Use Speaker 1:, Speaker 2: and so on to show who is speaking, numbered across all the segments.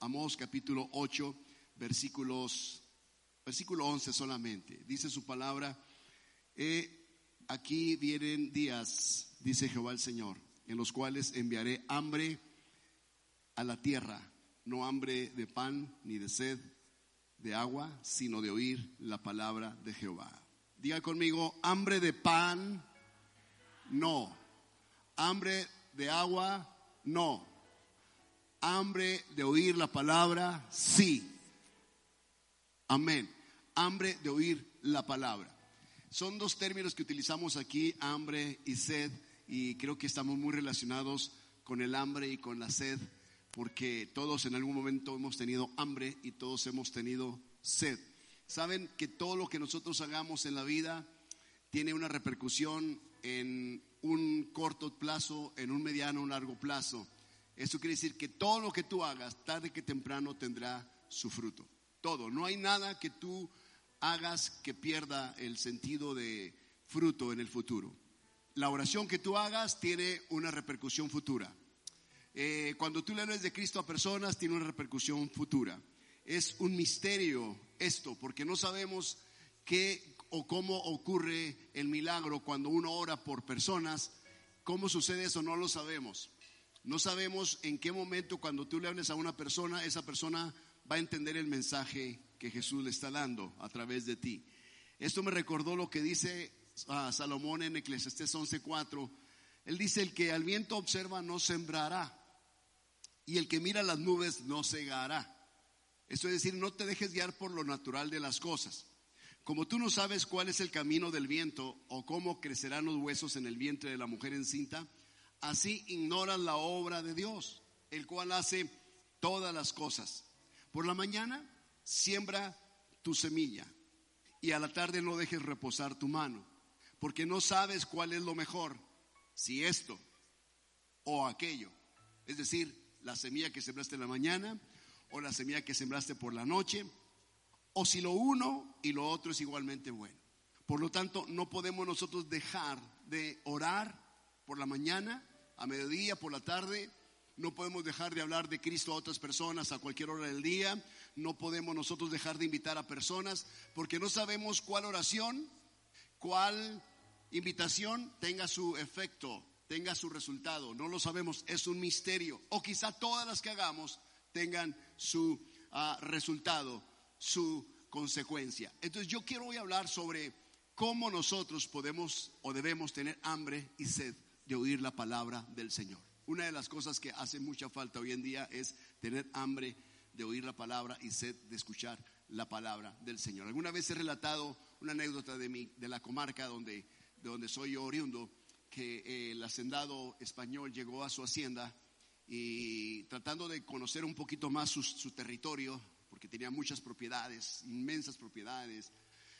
Speaker 1: Amós capítulo 8, versículos, versículo 11 solamente. Dice su palabra, aquí vienen días, dice Jehová el Señor, en los cuales enviaré hambre a la tierra, no hambre de pan ni de sed de agua, sino de oír la palabra de Jehová. Diga conmigo, hambre de pan, no. Hambre de agua, no. Hambre de oír la palabra, sí. Amén. Hambre de oír la palabra. Son dos términos que utilizamos aquí, hambre y sed, y creo que estamos muy relacionados con el hambre y con la sed, porque todos en algún momento hemos tenido hambre y todos hemos tenido sed. Saben que todo lo que nosotros hagamos en la vida tiene una repercusión en un corto plazo, en un mediano, un largo plazo. Eso quiere decir que todo lo que tú hagas, tarde que temprano, tendrá su fruto. Todo. No hay nada que tú hagas que pierda el sentido de fruto en el futuro. La oración que tú hagas tiene una repercusión futura. Eh, cuando tú le hablas de Cristo a personas, tiene una repercusión futura. Es un misterio esto, porque no sabemos qué o cómo ocurre el milagro cuando uno ora por personas. ¿Cómo sucede eso? No lo sabemos. No sabemos en qué momento cuando tú le hables a una persona, esa persona va a entender el mensaje que Jesús le está dando a través de ti. Esto me recordó lo que dice ah, Salomón en Eclesiastés 11:4. Él dice, el que al viento observa no sembrará, y el que mira las nubes no cegará. Esto es decir, no te dejes guiar por lo natural de las cosas. Como tú no sabes cuál es el camino del viento o cómo crecerán los huesos en el vientre de la mujer encinta, así ignoras la obra de Dios, el cual hace todas las cosas. Por la mañana siembra tu semilla y a la tarde no dejes reposar tu mano, porque no sabes cuál es lo mejor, si esto o aquello. Es decir, la semilla que sembraste en la mañana o la semilla que sembraste por la noche, o si lo uno y lo otro es igualmente bueno. Por lo tanto, no podemos nosotros dejar de orar por la mañana, a mediodía, por la tarde, no podemos dejar de hablar de Cristo a otras personas a cualquier hora del día. No podemos nosotros dejar de invitar a personas porque no sabemos cuál oración, cuál invitación tenga su efecto, tenga su resultado. No lo sabemos, es un misterio. O quizá todas las que hagamos tengan su ah, resultado, su consecuencia. Entonces yo quiero hoy hablar sobre cómo nosotros podemos o debemos tener hambre y sed de oír la palabra del Señor. Una de las cosas que hace mucha falta hoy en día es tener hambre de oír la palabra y sed de escuchar la palabra del Señor. Alguna vez he relatado una anécdota de, mi, de la comarca donde, de donde soy oriundo, que eh, el hacendado español llegó a su hacienda y tratando de conocer un poquito más su, territorio, porque tenía muchas propiedades, inmensas propiedades,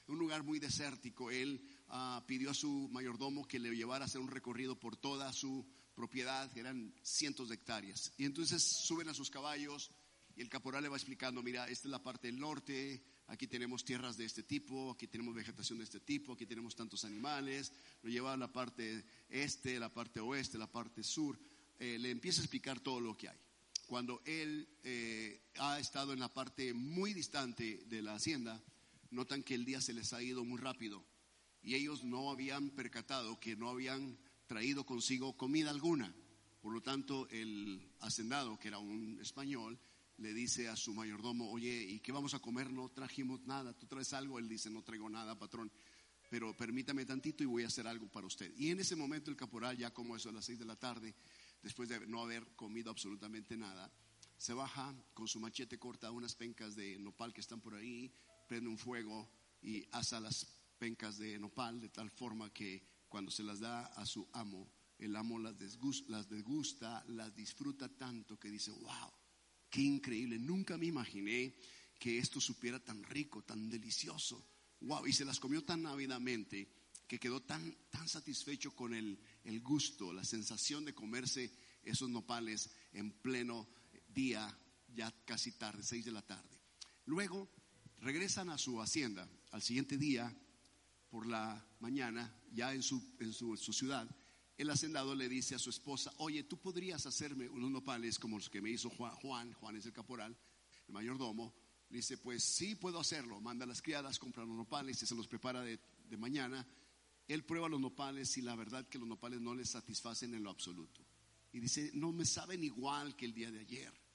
Speaker 1: un lugar muy desértico, él ah, pidió a su mayordomo que le llevara a hacer un recorrido por toda su propiedad, eran cientos de hectáreas. Y entonces suben a sus caballos y el caporal le va explicando, mira, esta es la parte del norte, aquí tenemos tierras de este tipo, aquí tenemos vegetación de este tipo, aquí tenemos tantos animales, lo lleva a la parte este, la parte oeste, la parte sur, eh, le empieza a explicar todo lo que hay. Cuando él eh, ha estado en la parte muy distante de la hacienda, notan que el día se les ha ido muy rápido y ellos no habían percatado que no habían traído consigo comida alguna. Por lo tanto, el hacendado, que era un español, le dice a su mayordomo, oye, ¿y qué vamos a comer? No trajimos nada, ¿tú traes algo? Él dice, no traigo nada, patrón, pero permítame tantito y voy a hacer algo para usted. Y en ese momento el caporal, ya como eso a las seis de la tarde, después de no haber comido absolutamente nada, se baja con su machete, corta unas pencas de nopal que están por ahí, prende un fuego y asa las pencas de nopal de tal forma que cuando se las da a su amo, el amo las, desgusta, las degusta, las disfruta tanto que dice, wow, qué increíble, nunca me imaginé que esto supiera tan rico, tan delicioso. Wow, y se las comió tan ávidamente que quedó tan, tan satisfecho con el, el gusto, la sensación de comerse esos nopales en pleno día, ya casi tarde, seis de la tarde. Luego regresan a su hacienda al siguiente día por la mañana, ya en su, en su, ciudad, el hacendado le dice a su esposa, oye, tú podrías hacerme unos nopales como los que me hizo Juan, Juan, Juan es el caporal, el mayordomo. Dice, pues sí, puedo hacerlo. Manda a las criadas, compra los nopales y se los prepara de, de mañana. Él prueba los nopales y la verdad que los nopales no le satisfacen en lo absoluto. Y dice, no me saben igual que el día de ayer.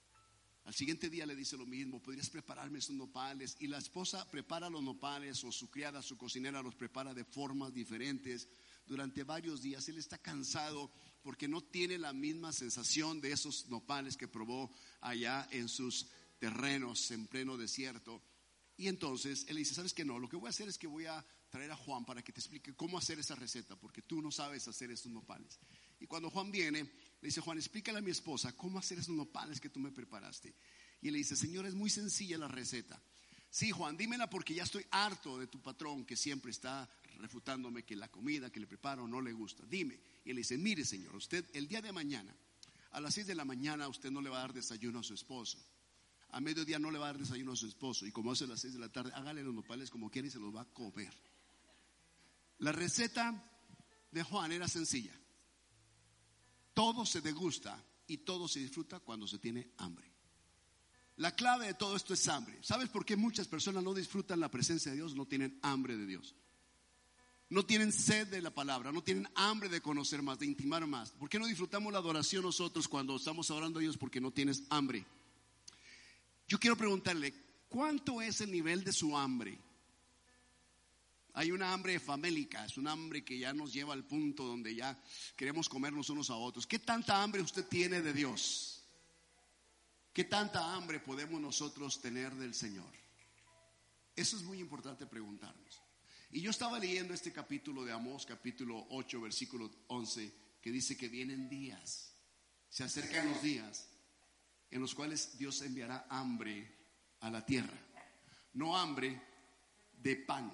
Speaker 1: Al siguiente día le dice lo mismo, podrías prepararme esos nopales. Y la esposa prepara los nopales o su criada, su cocinera los prepara de formas diferentes durante varios días. Él está cansado porque no tiene la misma sensación de esos nopales que probó allá en sus terrenos en pleno desierto. Y entonces él dice, ¿sabes qué no? Lo que voy a hacer es que voy a traer a Juan para que te explique cómo hacer esa receta, porque tú no sabes hacer estos nopales. Y cuando Juan viene, le dice, Juan, explícale a mi esposa cómo hacer esos nopales que tú me preparaste. Y le dice, Señor, es muy sencilla la receta. Sí, Juan, dímela porque ya estoy harto de tu patrón que siempre está refutándome que la comida que le preparo no le gusta. Dime. Y él dice, mire, Señor, usted el día de mañana, a las 6 de la mañana, usted no le va a dar desayuno a su esposo. A mediodía no le va a dar desayuno a su esposo. Y como hace a las 6 de la tarde, hágale los nopales como quiera y se los va a comer. La receta de Juan era sencilla. Todo se degusta y todo se disfruta cuando se tiene hambre. La clave de todo esto es hambre. ¿Sabes por qué muchas personas no disfrutan la presencia de Dios? No tienen hambre de Dios. No tienen sed de la palabra, no tienen hambre de conocer más, de intimar más. ¿Por qué no disfrutamos la adoración nosotros cuando estamos adorando a Dios? Porque no tienes hambre. Yo quiero preguntarle, ¿cuánto es el nivel de su hambre? Hay una hambre famélica, es un hambre que ya nos lleva al punto donde ya queremos comernos unos a otros. ¿Qué tanta hambre usted tiene de Dios? ¿Qué tanta hambre podemos nosotros tener del Señor? Eso es muy importante preguntarnos. Y yo estaba leyendo este capítulo de Amós, capítulo 8, versículo 11, que dice que vienen días, se acercan los días en los cuales Dios enviará hambre a la tierra. No hambre de pan,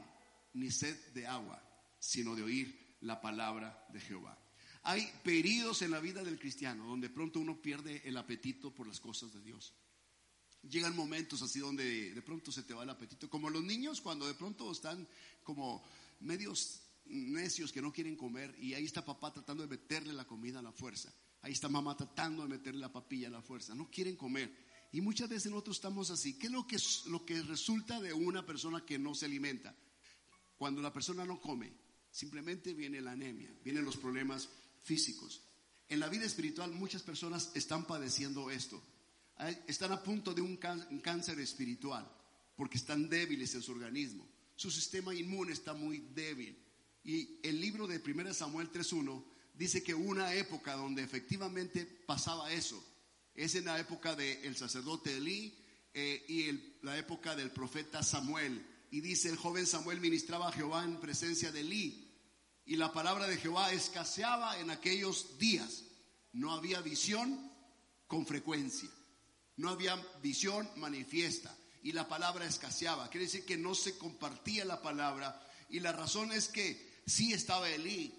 Speaker 1: ni sed de agua, sino de oír la palabra de Jehová. Hay periodos en la vida del cristiano donde pronto uno pierde el apetito por las cosas de Dios. Llegan momentos así donde de pronto se te va el apetito, como los niños cuando de pronto están como medios necios que no quieren comer y ahí está papá tratando de meterle la comida a la fuerza. Ahí está mamá tratando de meterle la papilla a la fuerza. No quieren comer. Y muchas veces nosotros estamos así. ¿Qué es lo que, lo que resulta de una persona que no se alimenta? Cuando la persona no come, simplemente viene la anemia, vienen los problemas físicos. En la vida espiritual muchas personas están padeciendo esto. Están a punto de un cáncer espiritual porque están débiles en su organismo. Su sistema inmune está muy débil. Y el libro de 1 Samuel 3.1 dice que una época donde efectivamente pasaba eso es en la época del sacerdote Elí eh, y la época del profeta Samuel y dice, el joven Samuel ministraba a Jehová en presencia de Elí. Y la palabra de Jehová escaseaba en aquellos días. No había visión con frecuencia. No había visión manifiesta. Y la palabra escaseaba. Quiere decir que no se compartía la palabra. Y la razón es que sí estaba Elí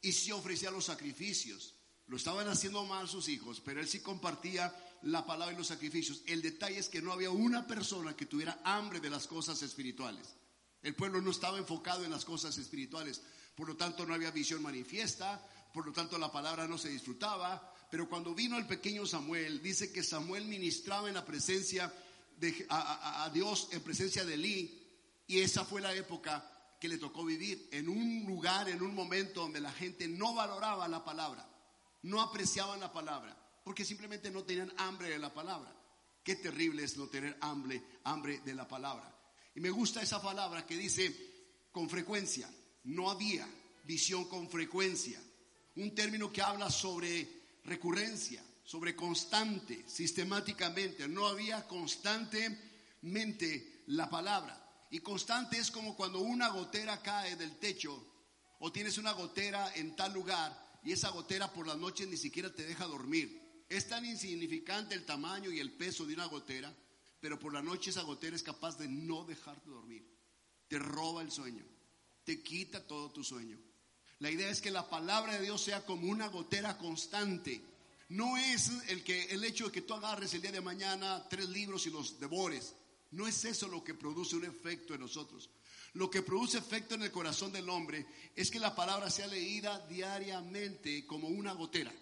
Speaker 1: y sí ofrecía los sacrificios. Lo estaban haciendo mal sus hijos, pero él sí compartía la palabra y los sacrificios. El detalle es que no había una persona que tuviera hambre de las cosas espirituales. El pueblo no estaba enfocado en las cosas espirituales, por lo tanto no había visión manifiesta, por lo tanto la palabra no se disfrutaba, pero cuando vino el pequeño Samuel, dice que Samuel ministraba en la presencia de a, Dios, en presencia de Elí, y esa fue la época que le tocó vivir, en un lugar, en un momento donde la gente no valoraba la palabra, no apreciaban la palabra porque simplemente no tenían hambre de la palabra. Qué terrible es no tener hambre, hambre de la palabra. Y me gusta esa palabra que dice con frecuencia, no había visión con frecuencia. Un término que habla sobre recurrencia, sobre constante, sistemáticamente. No había constantemente la palabra. Y constante es como cuando una gotera cae del techo o tienes una gotera en tal lugar y esa gotera por las noches ni siquiera te deja dormir. Es tan insignificante el tamaño y el peso de una gotera, pero por la noche esa gotera es capaz de no dejarte dormir. Te roba el sueño, te quita todo tu sueño. La idea es que la palabra de Dios sea como una gotera constante. No es el, que, el hecho de que tú agarres el día de mañana tres libros y los devores. No es eso lo que produce un efecto en nosotros. Lo que produce efecto en el corazón del hombre es que la palabra sea leída diariamente como una gotera,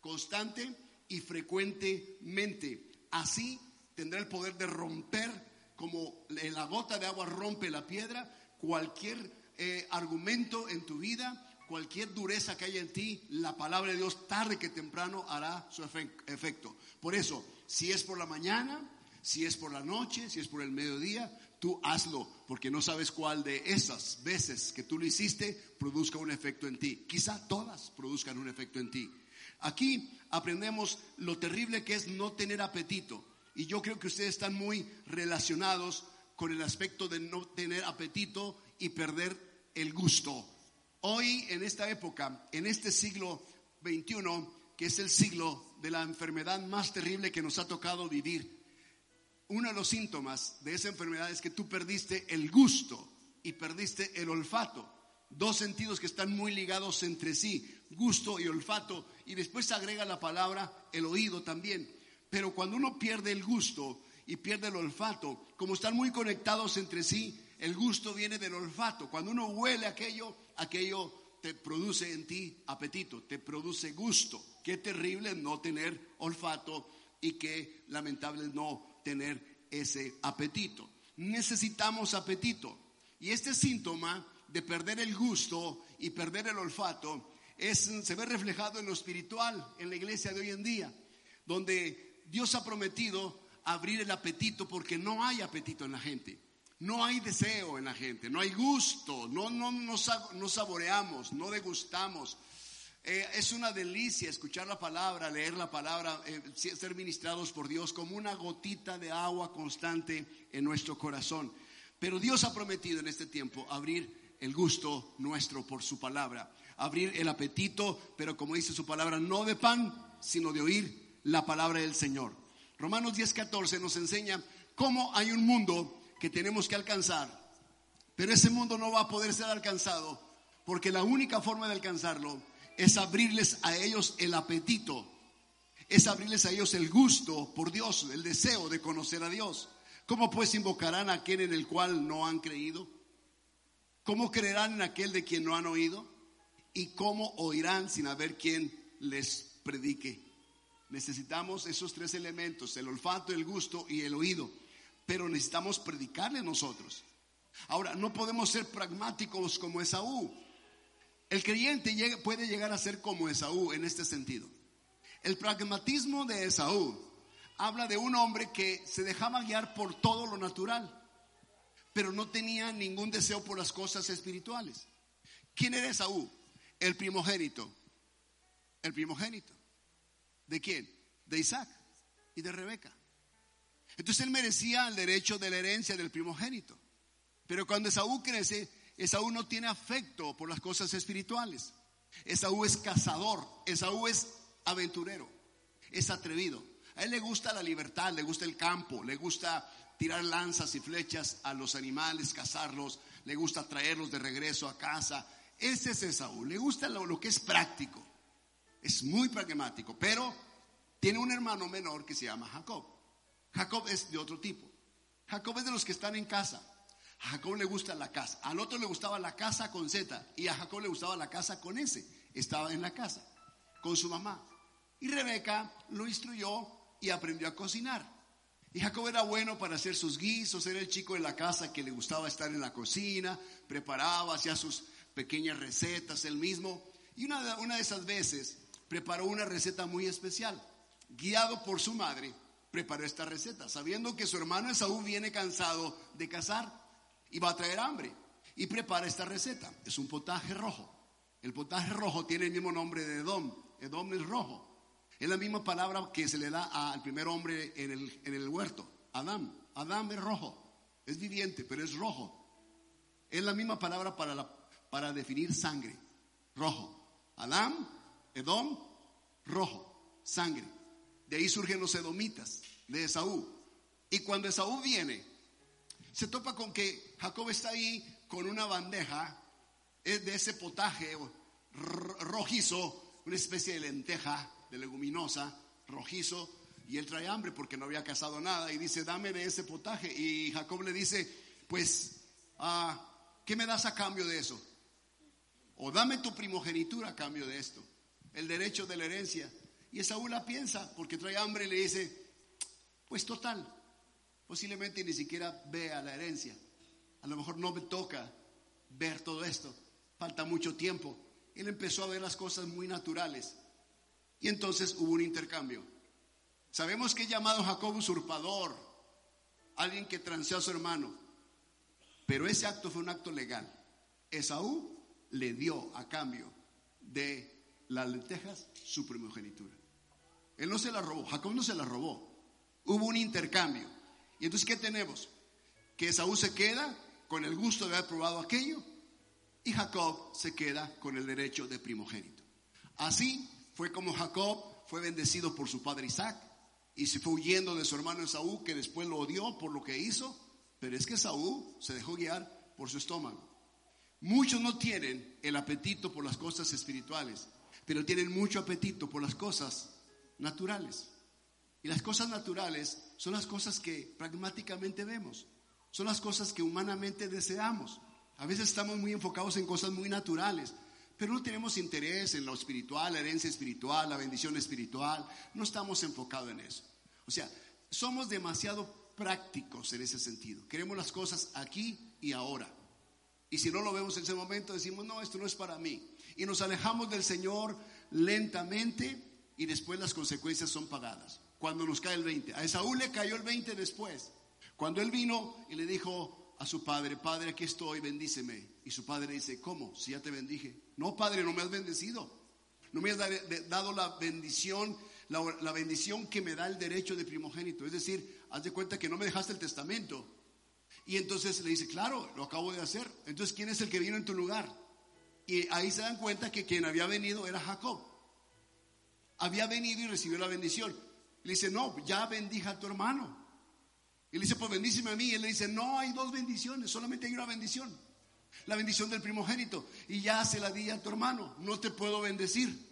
Speaker 1: constante y frecuentemente. Así tendrá el poder de romper, como la gota de agua rompe la piedra, cualquier eh, argumento en tu vida, cualquier dureza que haya en ti, la palabra de Dios tarde que temprano hará su efecto. Por eso, si es por la mañana, si es por la noche, si es por el mediodía, tú hazlo, porque no sabes cuál de esas veces que tú lo hiciste produzca un efecto en ti. Quizá todas produzcan un efecto en ti. Aquí aprendemos lo terrible que es no tener apetito. Y yo creo que ustedes están muy relacionados con el aspecto de no tener apetito y perder el gusto. Hoy, en esta época, en este siglo XXI, que es el siglo de la enfermedad más terrible que nos ha tocado vivir, uno de los síntomas de esa enfermedad es que tú perdiste el gusto y perdiste el olfato. Dos sentidos que están muy ligados entre sí, gusto y olfato. Y después se agrega la palabra el oído también. Pero cuando uno pierde el gusto y pierde el olfato, como están muy conectados entre sí, el gusto viene del olfato. Cuando uno huele aquello, aquello te produce en ti apetito, te produce gusto. Qué terrible no tener olfato y qué lamentable no tener ese apetito. Necesitamos apetito. Y este síntoma de perder el gusto y perder el olfato es, se ve reflejado en lo espiritual, en la iglesia de hoy en día, donde Dios ha prometido abrir el apetito porque no hay apetito en la gente. No hay deseo en la gente, no hay gusto, no, no, no saboreamos, no degustamos, eh, es una delicia escuchar la palabra, leer la palabra, eh, ser ministrados por Dios como una gotita de agua constante en nuestro corazón. Pero Dios ha prometido en este tiempo abrir el gusto nuestro por su palabra, abrir el apetito, pero como dice su palabra, no de pan, sino de oír la palabra del Señor. Romanos 10:14 nos enseña cómo hay un mundo que tenemos que alcanzar, pero ese mundo no va a poder ser alcanzado porque la única forma de alcanzarlo es abrirles a ellos el apetito, es abrirles a ellos el gusto por Dios, el deseo de conocer a Dios. ¿Cómo pues invocarán a aquel en el cual no han creído? ¿Cómo creerán en aquel de quien no han oído? ¿Y cómo oirán sin haber quien les predique? Necesitamos esos tres elementos, el olfato, el gusto y el oído, pero necesitamos predicarle nosotros. Ahora, no podemos ser pragmáticos como Esaú. El creyente puede llegar a ser como Esaú en este sentido. El pragmatismo de Esaú habla de un hombre que se dejaba guiar por todo lo natural, pero no tenía ningún deseo por las cosas espirituales. ¿Quién era Esaú? El primogénito. El primogénito. ¿De quién? De Isaac y de Rebeca. Entonces él merecía el derecho de la herencia del primogénito. Pero cuando Esaú crece, Esaú no tiene afecto por las cosas espirituales. Esaú es cazador, Esaú es aventurero, es atrevido. A él le gusta la libertad, le gusta el campo, le gusta tirar lanzas y flechas a los animales, cazarlos, le gusta traerlos de regreso a casa. Ese es Esaú, le gusta lo, lo que es práctico, es muy pragmático, pero tiene un hermano menor que se llama Jacob. Jacob es de otro tipo. Jacob es de los que están en casa. A Jacob le gusta la casa. Al otro le gustaba la casa con Z. Y a Jacob le gustaba la casa con S. Estaba en la casa con su mamá. Y Rebeca lo instruyó y aprendió a cocinar. Y Jacob era bueno para hacer sus guisos, era el chico de la casa que le gustaba estar en la cocina, preparaba, hacía sus pequeñas recetas él mismo. Y una una de esas veces preparó una receta muy especial. Guiado por su madre, preparó esta receta, sabiendo que su hermano Esaú viene cansado de cazar y va a traer hambre. Y prepara esta receta. Es un potaje rojo. El potaje rojo tiene el mismo nombre de Edom. Edom es rojo. Es la misma palabra que se le da al primer hombre en el, en el huerto, Adán. Adán es rojo. Es viviente, pero es rojo. Es la misma palabra para, para definir sangre. Rojo. Adán, Edom, rojo. Sangre. De ahí surgen los edomitas de Esaú. Y cuando Esaú viene se topa con que Jacob está ahí con una bandeja de ese potaje rojizo, una especie de lenteja, de leguminosa, rojizo, y él trae hambre porque no había cazado nada y dice, dame de ese potaje. Y Jacob le dice, pues, ah, ¿Qué me das a cambio de eso? O dame tu primogenitura a cambio de esto, el derecho de la herencia. Y Esaú la piensa porque trae hambre y le dice, pues total, posiblemente ni siquiera vea la herencia. A lo mejor no me toca ver todo esto, falta mucho tiempo. Él empezó a ver las cosas muy naturales. Y entonces hubo un intercambio. Sabemos que es llamado Jacob usurpador, alguien que transeó a su hermano. Pero ese acto fue un acto legal. Esaú le dio a cambio de las lentejas su primogenitura. Él no se la robó, Jacob no se la robó. Hubo un intercambio. Y entonces, ¿qué tenemos? Que Esaú se queda con el gusto de haber probado aquello y Jacob se queda con el derecho de primogénito. Así fue como Jacob fue bendecido por su padre Isaac y se fue huyendo de su hermano Esaú, que después lo odió por lo que hizo, pero es que Esaú se dejó guiar por su estómago. Muchos no tienen el apetito por las cosas espirituales, pero tienen mucho apetito por las cosas naturales. Y las cosas naturales son las cosas que pragmáticamente vemos, son las cosas que humanamente deseamos. A veces estamos muy enfocados en cosas muy naturales, pero no tenemos interés en lo espiritual, la herencia espiritual, la bendición espiritual, no estamos enfocados en eso. O sea, somos demasiado prácticos en ese sentido. Queremos las cosas aquí y ahora. Y si no lo vemos en ese momento, decimos, no, esto no es para mí. Y nos alejamos del Señor lentamente y después las consecuencias son pagadas. Cuando nos cae el 20. A Esaú le cayó el 20 después. Cuando él vino y le dijo a su padre, Padre, aquí estoy, bendíceme. Y su padre dice, ¿cómo? Si ya te bendije. No, Padre, no me has bendecido. No me has dado la bendición, la, bendición que me da el derecho de primogénito. Es decir, haz de cuenta que no me dejaste el testamento. Y entonces le dice, claro, lo acabo de hacer. Entonces, ¿quién es el que vino en tu lugar? Y ahí se dan cuenta que quien había venido era Jacob. Había venido y recibió la bendición. Le dice, no, ya bendija a tu hermano. Y le dice, pues bendíceme a mí. Y él le dice, no, hay dos bendiciones, solamente hay una bendición. La bendición del primogénito. Y ya se la di a tu hermano, no te puedo bendecir.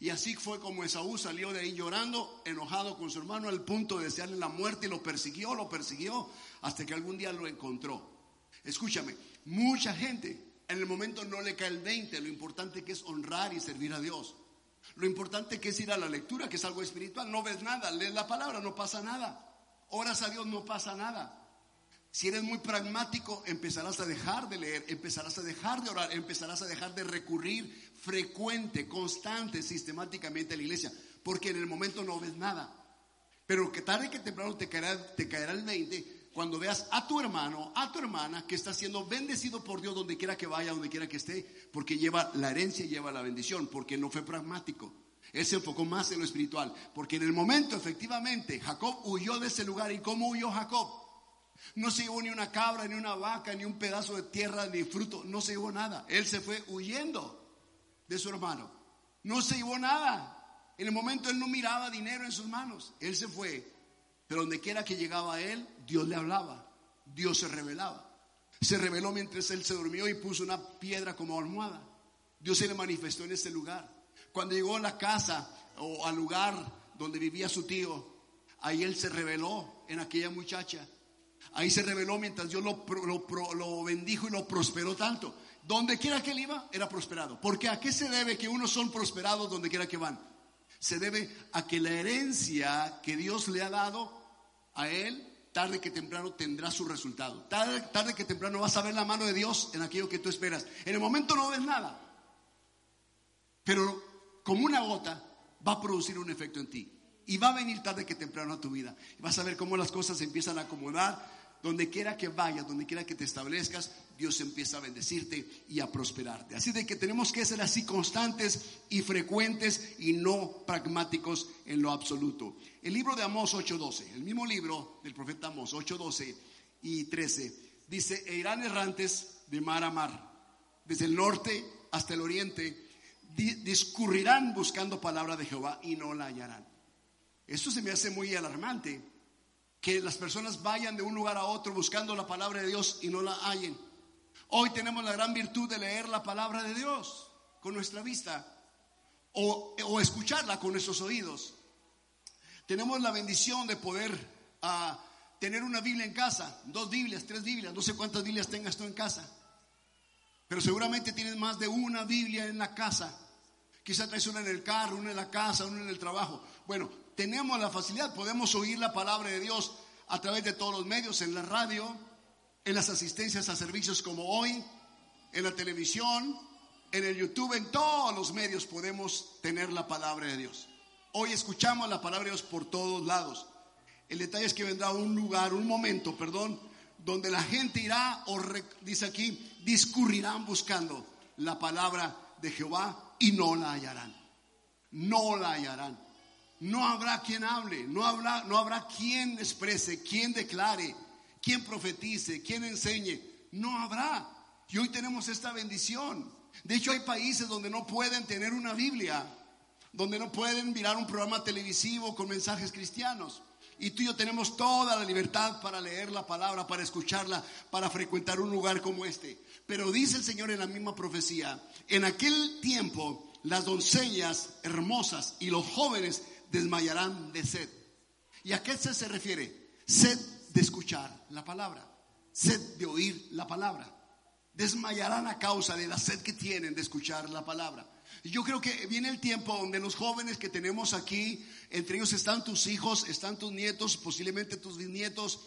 Speaker 1: Y así fue como Esaú salió de ahí llorando, enojado con su hermano, al punto de desearle la muerte y lo persiguió, lo persiguió, hasta que algún día lo encontró. Escúchame, mucha gente en el momento no le cae el 20, lo importante que es honrar y servir a Dios. Lo importante que es ir a la lectura, que es algo espiritual, no ves nada, lees la palabra, no pasa nada. Oras a Dios, no pasa nada. Si eres muy pragmático, empezarás a dejar de leer, empezarás a dejar de orar, empezarás a dejar de recurrir frecuente, constante, sistemáticamente a la iglesia, porque en el momento no ves nada. Pero que tarde que temprano te caerá, te caerá el 20 cuando veas a tu hermano, a tu hermana que está siendo bendecido por Dios donde quiera que vaya, donde quiera que esté, porque lleva la herencia y lleva la bendición, porque no fue pragmático. Él se enfocó más en lo espiritual, porque en el momento efectivamente Jacob huyó de ese lugar. ¿Y cómo huyó Jacob? No se llevó ni una cabra, ni una vaca, ni un pedazo de tierra, ni fruto, no se llevó nada. Él se fue huyendo de su hermano. No se llevó nada. En el momento él no miraba dinero en sus manos. Él se fue. Pero donde quiera que llegaba él, Dios le hablaba. Dios se revelaba. Se reveló mientras él se durmió y puso una piedra como almohada. Dios se le manifestó en ese lugar. Cuando llegó a la casa o al lugar donde vivía su tío, ahí él se reveló en aquella muchacha. Ahí se reveló mientras Dios lo, lo, bendijo y lo prosperó tanto. Donde quiera que él iba, era prosperado. Porque a qué se debe que unos son prosperados donde quiera que van? Se debe a que la herencia que Dios le ha dado a él, tarde que temprano tendrá su resultado. Tarde, que temprano vas a ver la mano de Dios en aquello que tú esperas. En el momento no ves nada. Pero como una gota, va a producir un efecto en ti. Y va a venir tarde que temprano a tu vida. Vas a ver cómo las cosas se empiezan a acomodar. Donde quiera que vayas, donde quiera que te establezcas, Dios empieza a bendecirte y a prosperarte. Así de que tenemos que ser así constantes y frecuentes y no pragmáticos en lo absoluto. El libro de Amós 8:12, el mismo libro del profeta Amós 8:12 y 13, dice, e irán errantes de mar a mar, desde el norte hasta el oriente discurrirán buscando palabra de Jehová y no la hallarán. Esto se me hace muy alarmante, que las personas vayan de un lugar a otro buscando la palabra de Dios y no la hallen. Hoy tenemos la gran virtud de leer la palabra de Dios con nuestra vista o, escucharla con nuestros oídos. Tenemos la bendición de poder ah, tener una Biblia en casa, dos Biblias, tres Biblias, no sé cuántas Biblias tengas tú en casa. Pero seguramente tienes más de una Biblia en la casa. Quizá traes una en el carro, una en la casa, una en el trabajo. Bueno, tenemos la facilidad, podemos oír la palabra de Dios a través de todos los medios, en la radio, en las asistencias a servicios como hoy, en la televisión, en el YouTube, en todos los medios podemos tener la palabra de Dios. Hoy escuchamos la palabra de Dios por todos lados. El detalle es que vendrá un lugar, un momento, perdón, donde la gente irá, o dice aquí, discurrirán buscando la palabra de Jehová y no la hallarán. No la hallarán. No habrá quien hable, no habrá, no habrá quien exprese, quien declare, quien profetice, quien enseñe. No habrá. Y hoy tenemos esta bendición. De hecho, hay países donde no pueden tener una Biblia, donde no pueden mirar un programa televisivo con mensajes cristianos. Y tú y yo tenemos toda la libertad para leer la palabra, para escucharla, para frecuentar un lugar como este. Pero dice el Señor en la misma profecía, en aquel tiempo las doncellas hermosas y los jóvenes desmayarán de sed. ¿Y a qué sed se refiere? Sed de escuchar la palabra, sed de oír la palabra. Desmayarán a causa de la sed que tienen de escuchar la palabra. Yo creo que viene el tiempo donde los jóvenes que tenemos aquí, entre ellos están tus hijos, están tus nietos, posiblemente tus bisnietos,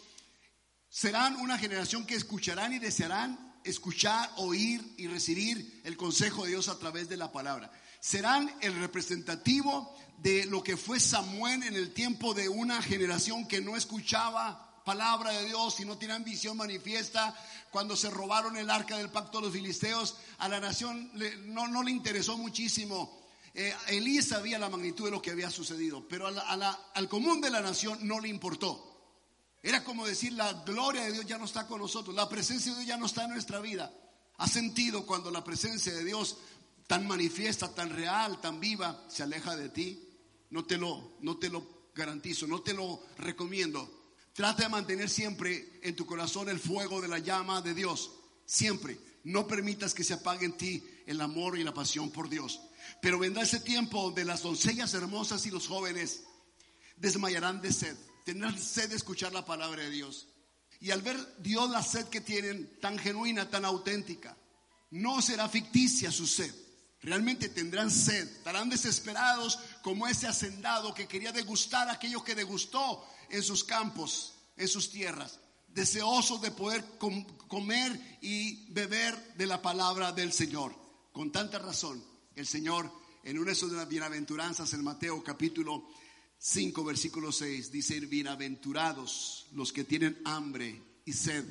Speaker 1: serán una generación que escucharán y desearán escuchar, oír y recibir el consejo de Dios a través de la palabra. Serán el representativo de lo que fue Samuel en el tiempo de una generación que no escuchaba palabra de Dios y no tienen visión manifiesta. Cuando se robaron el arca del pacto de los filisteos, a la nación no, no, le interesó muchísimo. Eh, Elí sabía la magnitud de lo que había sucedido, pero al común de la nación no le importó. Era como decir, la gloria de Dios ya no está con nosotros, la presencia de Dios ya no está en nuestra vida. ¿Has sentido cuando la presencia de Dios tan manifiesta, tan real, tan viva, se aleja de ti? No te lo, no te lo garantizo, no te lo recomiendo. Trata de mantener siempre en tu corazón el fuego de la llama de Dios. Siempre. No permitas que se apague en ti el amor y la pasión por Dios. Pero vendrá ese tiempo donde las doncellas hermosas y los jóvenes desmayarán de sed. Tendrán sed de escuchar la palabra de Dios. Y al ver Dios la sed que tienen, tan genuina, tan auténtica, no será ficticia su sed. Realmente tendrán sed, estarán desesperados como ese hacendado que quería degustar aquello que degustó en sus campos, en sus tierras, deseosos de poder comer y beber de la palabra del Señor. Con tanta razón, el Señor, en una de las bienaventuranzas en Mateo capítulo 5, versículo 6, dice, bienaventurados los que tienen hambre y sed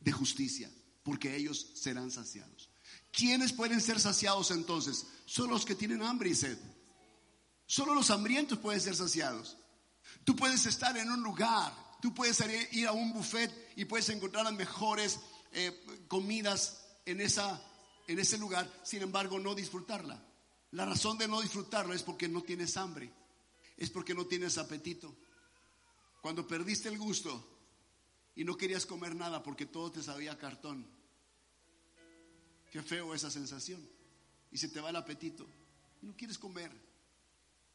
Speaker 1: de justicia, porque ellos serán saciados. ¿Quiénes pueden ser saciados entonces? Solo los que tienen hambre y sed. Solo los hambrientos pueden ser saciados. Tú puedes estar en un lugar, tú puedes ir a un buffet y puedes encontrar las mejores eh, comidas en, esa, en ese lugar, sin embargo no disfrutarla. La razón de no disfrutarla es porque no tienes hambre, es porque no tienes apetito. Cuando perdiste el gusto y no querías comer nada porque todo te sabía cartón, qué feo esa sensación. Y se te va el apetito y no quieres comer,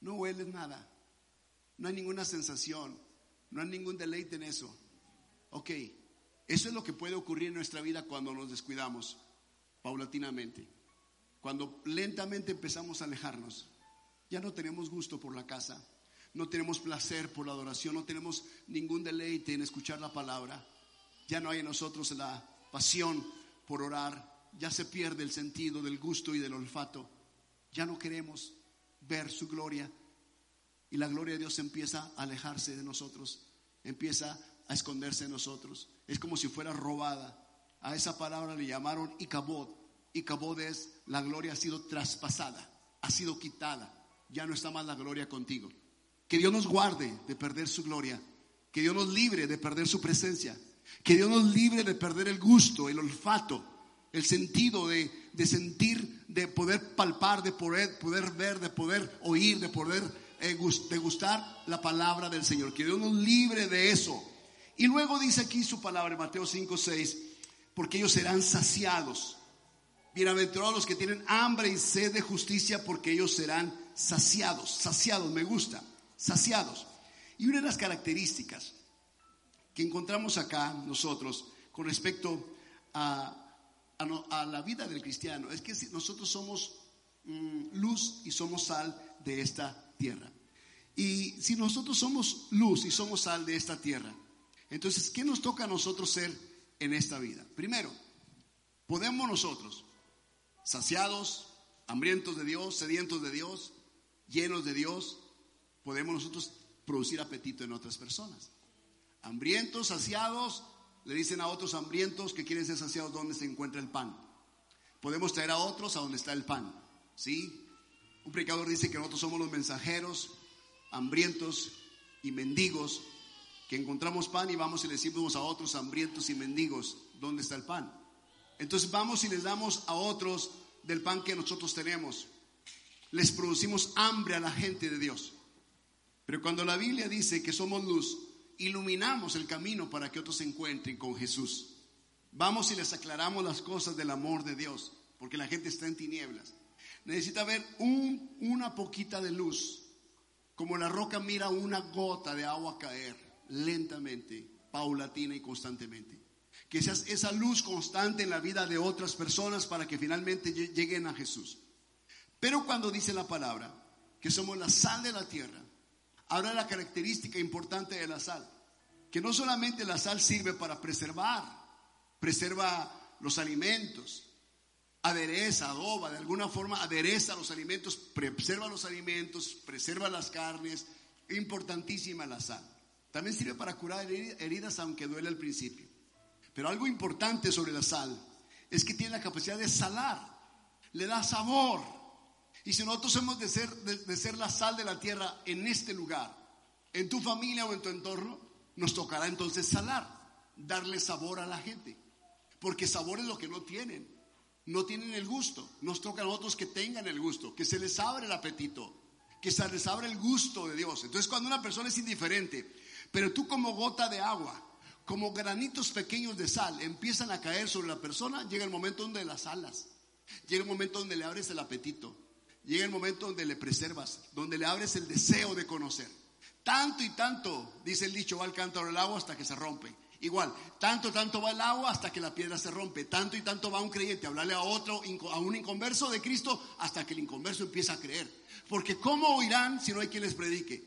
Speaker 1: no hueles nada. No hay ninguna sensación, no hay ningún deleite en eso. Ok, eso es lo que puede ocurrir en nuestra vida cuando nos descuidamos, paulatinamente. Cuando lentamente empezamos a alejarnos, ya no tenemos gusto por la casa, no tenemos placer por la adoración, no tenemos ningún deleite en escuchar la palabra, ya no hay en nosotros la pasión por orar, ya se pierde el sentido del gusto y del olfato, ya no queremos ver su gloria, y la gloria de Dios empieza a alejarse de nosotros, empieza a esconderse de nosotros. Es como si fuera robada. A esa palabra le llamaron Icabod. Icabod es la gloria ha sido traspasada, ha sido quitada. Ya no está más la gloria contigo. Que Dios nos guarde de perder su gloria. Que Dios nos libre de perder su presencia. Que Dios nos libre de perder el gusto, el olfato, el sentido de, de sentir, de poder palpar, de poder, poder ver, de poder oír, de poder eh, de gustar la palabra del Señor. Que Dios nos libre de eso. Y luego dice aquí su palabra en Mateo 5, 6, porque ellos serán saciados. Bienaventurados los que tienen hambre y sed de justicia, porque ellos serán saciados. Saciados, me gusta. Saciados. Y una de las características que encontramos acá nosotros con respecto a a, la vida del cristiano es que nosotros somos mm, luz y somos sal de esta tierra. Y si nosotros somos luz y somos sal de esta tierra, entonces, ¿qué nos toca a nosotros ser en esta vida? Primero, podemos nosotros, saciados, hambrientos de Dios, sedientos de Dios, llenos de Dios, podemos nosotros producir apetito en otras personas. Hambrientos, saciados, le dicen a otros hambrientos que quieren ser saciados donde se encuentra el pan. Podemos traer a otros a donde está el pan. ¿Sí? Un predicador dice que nosotros somos los mensajeros hambrientos y mendigos que encontramos pan y vamos y le decimos a otros hambrientos y mendigos, ¿dónde está el pan? Entonces vamos y les damos a otros del pan que nosotros tenemos. Les producimos hambre a la gente de Dios. Pero cuando la Biblia dice que somos luz, iluminamos el camino para que otros se encuentren con Jesús. Vamos y les aclaramos las cosas del amor de Dios, porque la gente está en tinieblas. Necesita ver un, una poquita de luz, como la roca mira una gota de agua caer lentamente, paulatina y constantemente. Que seas esa luz constante en la vida de otras personas para que finalmente lleguen a Jesús. Pero cuando dice la palabra que somos la sal de la tierra, habla la característica importante de la sal, que no solamente la sal sirve para preservar, preserva los alimentos, adereza, adoba, de alguna forma adereza los alimentos, preserva los alimentos, preserva las carnes, importantísima la sal. También sirve para curar heridas aunque duele al principio. Pero algo importante sobre la sal es que tiene la capacidad de salar, le da sabor. Y si nosotros hemos de ser, de, ser la sal de la tierra en este lugar, en tu familia o en tu entorno, nos tocará entonces salar, darle sabor a la gente. Porque sabor es lo que no tienen. No tienen el gusto. Nos toca a nosotros que tengan el gusto, que se les abre el apetito, que se les abre el gusto de Dios. Entonces cuando una persona es indiferente pero tú como gota de agua, como granitos pequeños de sal empiezan a caer sobre la persona, llega el momento donde las alas, llega el momento donde le abres el apetito, llega el momento donde le preservas, donde le abres el deseo de conocer. Tanto y tanto, dice el dicho, va el cántaro del agua hasta que se rompe. Igual, tanto, tanto va el agua hasta que la piedra se rompe. Tanto y tanto va un creyente a hablarle a otro, a un inconverso de Cristo, hasta que el inconverso empieza a creer. Porque ¿cómo oirán si no hay quien les predique?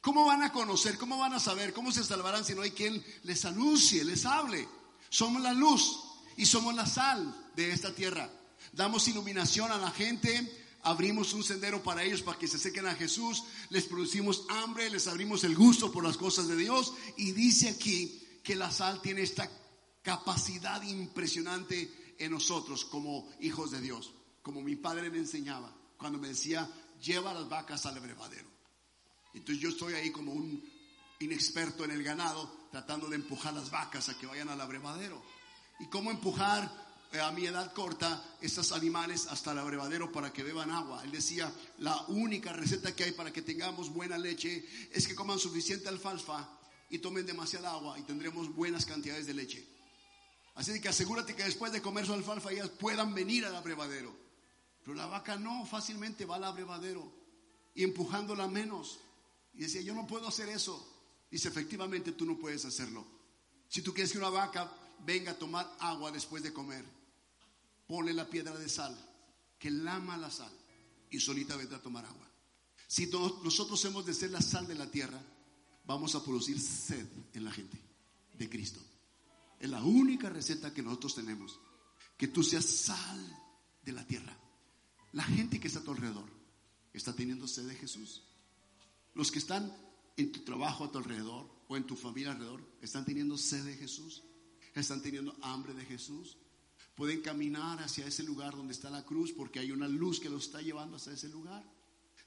Speaker 1: ¿Cómo van a conocer? ¿Cómo van a saber? ¿Cómo se salvarán si no hay quien les anuncie, les hable? Somos la luz y somos la sal de esta tierra. Damos iluminación a la gente, abrimos un sendero para ellos para que se sequen a Jesús, les producimos hambre, les abrimos el gusto por las cosas de Dios y dice aquí que la sal tiene esta capacidad impresionante en nosotros como hijos de Dios, como mi padre me enseñaba cuando me decía, lleva las vacas al abrevadero. Entonces yo estoy ahí como un inexperto en el ganado, tratando de empujar las vacas a que vayan al abrevadero. ¿Y cómo empujar eh, a mi edad corta estos animales hasta el abrevadero para que beban agua? Él decía, la única receta que hay para que tengamos buena leche es que coman suficiente alfalfa y tomen demasiada agua y tendremos buenas cantidades de leche. Así que asegúrate que después de comer su alfalfa ellas puedan venir al abrevadero. Pero la vaca no, fácilmente va al abrevadero y empujándola menos. Y decía, yo no puedo hacer eso. Dice, efectivamente tú no puedes hacerlo. Si tú quieres que una vaca venga a tomar agua después de comer, ponle la piedra de sal, que lama la sal y solita vendrá a tomar agua. Si nosotros hemos de ser la sal de la tierra, vamos a producir sed en la gente de Cristo. Es la única receta que nosotros tenemos. Que tú seas sal de la tierra. La gente que está a tu alrededor está teniendo sed de Jesús. Los que están en tu trabajo a tu alrededor o en tu familia alrededor, están teniendo sed de Jesús, están teniendo hambre de Jesús. Pueden caminar hacia ese lugar donde está la cruz porque hay una luz que los está llevando hasta ese lugar.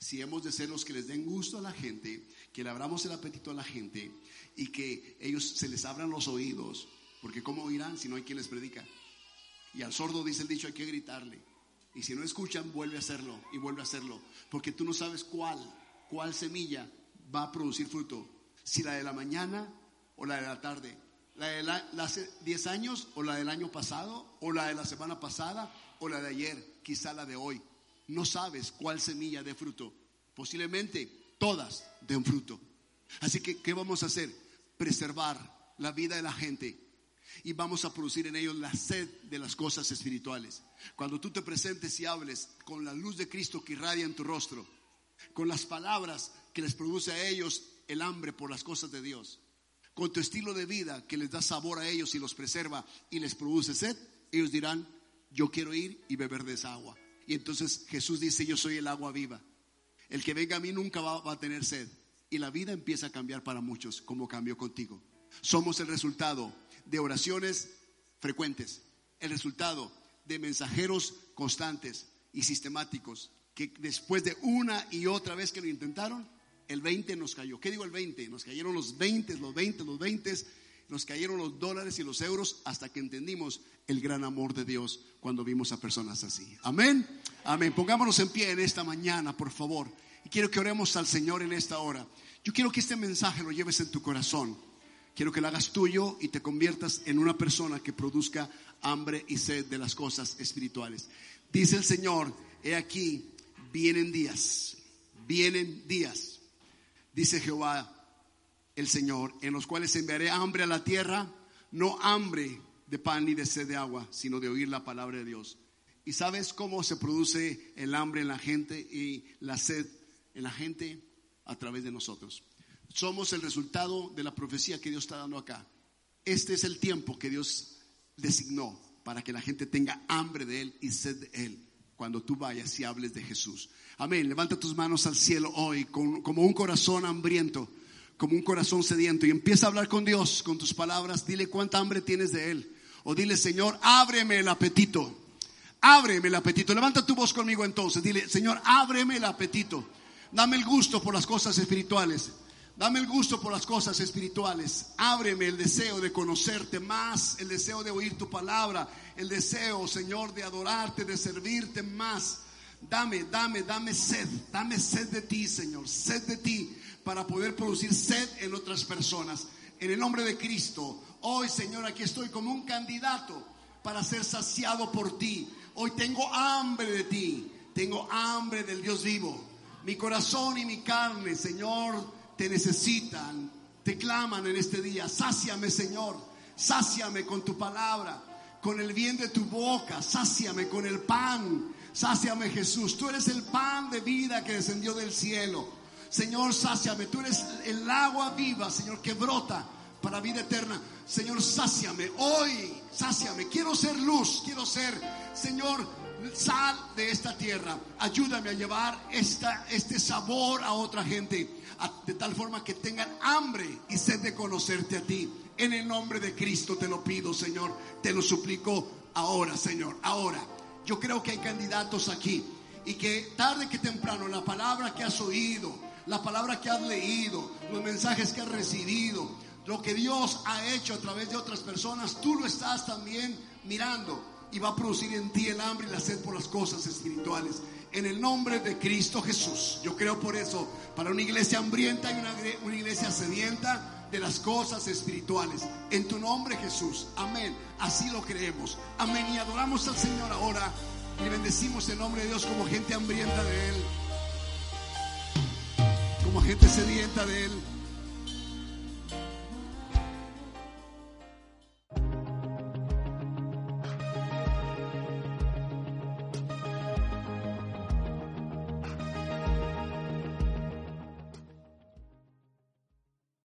Speaker 1: Si hemos de ser los que les den gusto a la gente, que le abramos el apetito a la gente y que ellos se les abran los oídos, porque ¿cómo oirán si no hay quien les predica? Y al sordo dice el dicho, hay que gritarle. Y si no escuchan, vuelve a hacerlo y vuelve a hacerlo, porque tú no sabes cuál cuál semilla va a producir fruto. Si la de la mañana o la de la tarde. La de hace 10 años o la del año pasado o la de la semana pasada o la de ayer, quizá la de hoy. No sabes cuál semilla de fruto. Posiblemente todas den fruto. Así que, ¿qué vamos a hacer? Preservar la vida de la gente. y vamos a producir en ellos la sed de las cosas espirituales. Cuando tú te presentes y hables con la luz de Cristo que irradia en tu rostro, con las palabras que les produce a ellos el hambre por las cosas de Dios, con tu estilo de vida que les da sabor a ellos y los preserva y les produce sed, ellos dirán, yo quiero ir y beber de esa agua. Y entonces Jesús dice, yo soy el agua viva. El que venga a mí nunca va, va a tener sed. Y la vida empieza a cambiar para muchos, como cambió contigo. Somos el resultado de oraciones frecuentes, el resultado de mensajeros constantes y sistemáticos que después de una y otra vez que lo intentaron, el 20 nos cayó. ¿Qué digo el 20? Nos cayeron los 20, los 20, los 20, nos cayeron los dólares y los euros hasta que entendimos el gran amor de Dios cuando vimos a personas así. Amén. Amén. Pongámonos en pie en esta mañana, por favor. Y quiero que oremos al Señor en esta hora. Yo quiero que este mensaje lo lleves en tu corazón. Quiero que lo hagas tuyo y te conviertas en una persona que produzca hambre y sed de las cosas espirituales. Dice el Señor, he aquí, vienen días, vienen días, dice Jehová el Señor, en los cuales enviaré hambre a la tierra, no hambre de pan ni de sed de agua, sino de oír la palabra de Dios. ¿Y sabes cómo se produce el hambre en la gente y la sed en la gente? A través de nosotros. Somos el resultado de la profecía que Dios está dando acá. Este es el tiempo que Dios designó para que la gente tenga hambre de Él y sed de Él cuando tú vayas y hables de Jesús. Amén. Levanta tus manos al cielo hoy como un corazón hambriento, como un corazón sediento y empieza a hablar con Dios con tus palabras. Dile cuánta hambre tienes de Él. O dile, Señor, ábreme el apetito. Ábreme el apetito. Levanta tu voz conmigo entonces. Dile, Señor, ábreme el apetito. Dame el gusto por las cosas espirituales. Dame el gusto por las cosas espirituales. Ábreme el deseo de conocerte más, el deseo de oír tu palabra, el deseo, Señor, de adorarte, de servirte más. Dame, dame, dame sed, dame sed de ti, Señor, sed de ti para poder producir sed en otras personas. En el nombre de Cristo, hoy, Señor, aquí estoy como un candidato para ser saciado por ti. Hoy tengo hambre de ti, tengo hambre del Dios vivo. Mi corazón y mi carne, Señor, te necesitan, te claman en este día. Sáciame, Señor. Sáciame con tu palabra, con el bien de tu boca. Sáciame con el pan. Sáciame, Jesús. Tú eres el pan de vida que descendió del cielo. Señor, sáciame. Tú eres el agua viva, Señor, que brota para vida eterna. Señor, sáciame. Hoy, sáciame. Quiero ser luz. Quiero ser, Señor, sal de esta tierra. Ayúdame a llevar esta, este sabor a otra gente de tal forma que tengan hambre y sed de conocerte a ti. En el nombre de Cristo te lo pido, Señor. Te lo suplico ahora, Señor. Ahora, yo creo que hay candidatos aquí y que tarde que temprano la palabra que has oído, la palabra que has leído, los mensajes que has recibido, lo que Dios ha hecho a través de otras personas, tú lo estás también mirando y va a producir en ti el hambre y la sed por las cosas espirituales en el nombre de Cristo Jesús. Yo creo por eso, para una iglesia hambrienta y una, iglesia sedienta de las cosas espirituales. En tu nombre Jesús. Amén. Así lo creemos. Amén. Y adoramos al Señor ahora. Y bendecimos el nombre de Dios como gente hambrienta de Él. Como gente sedienta de Él.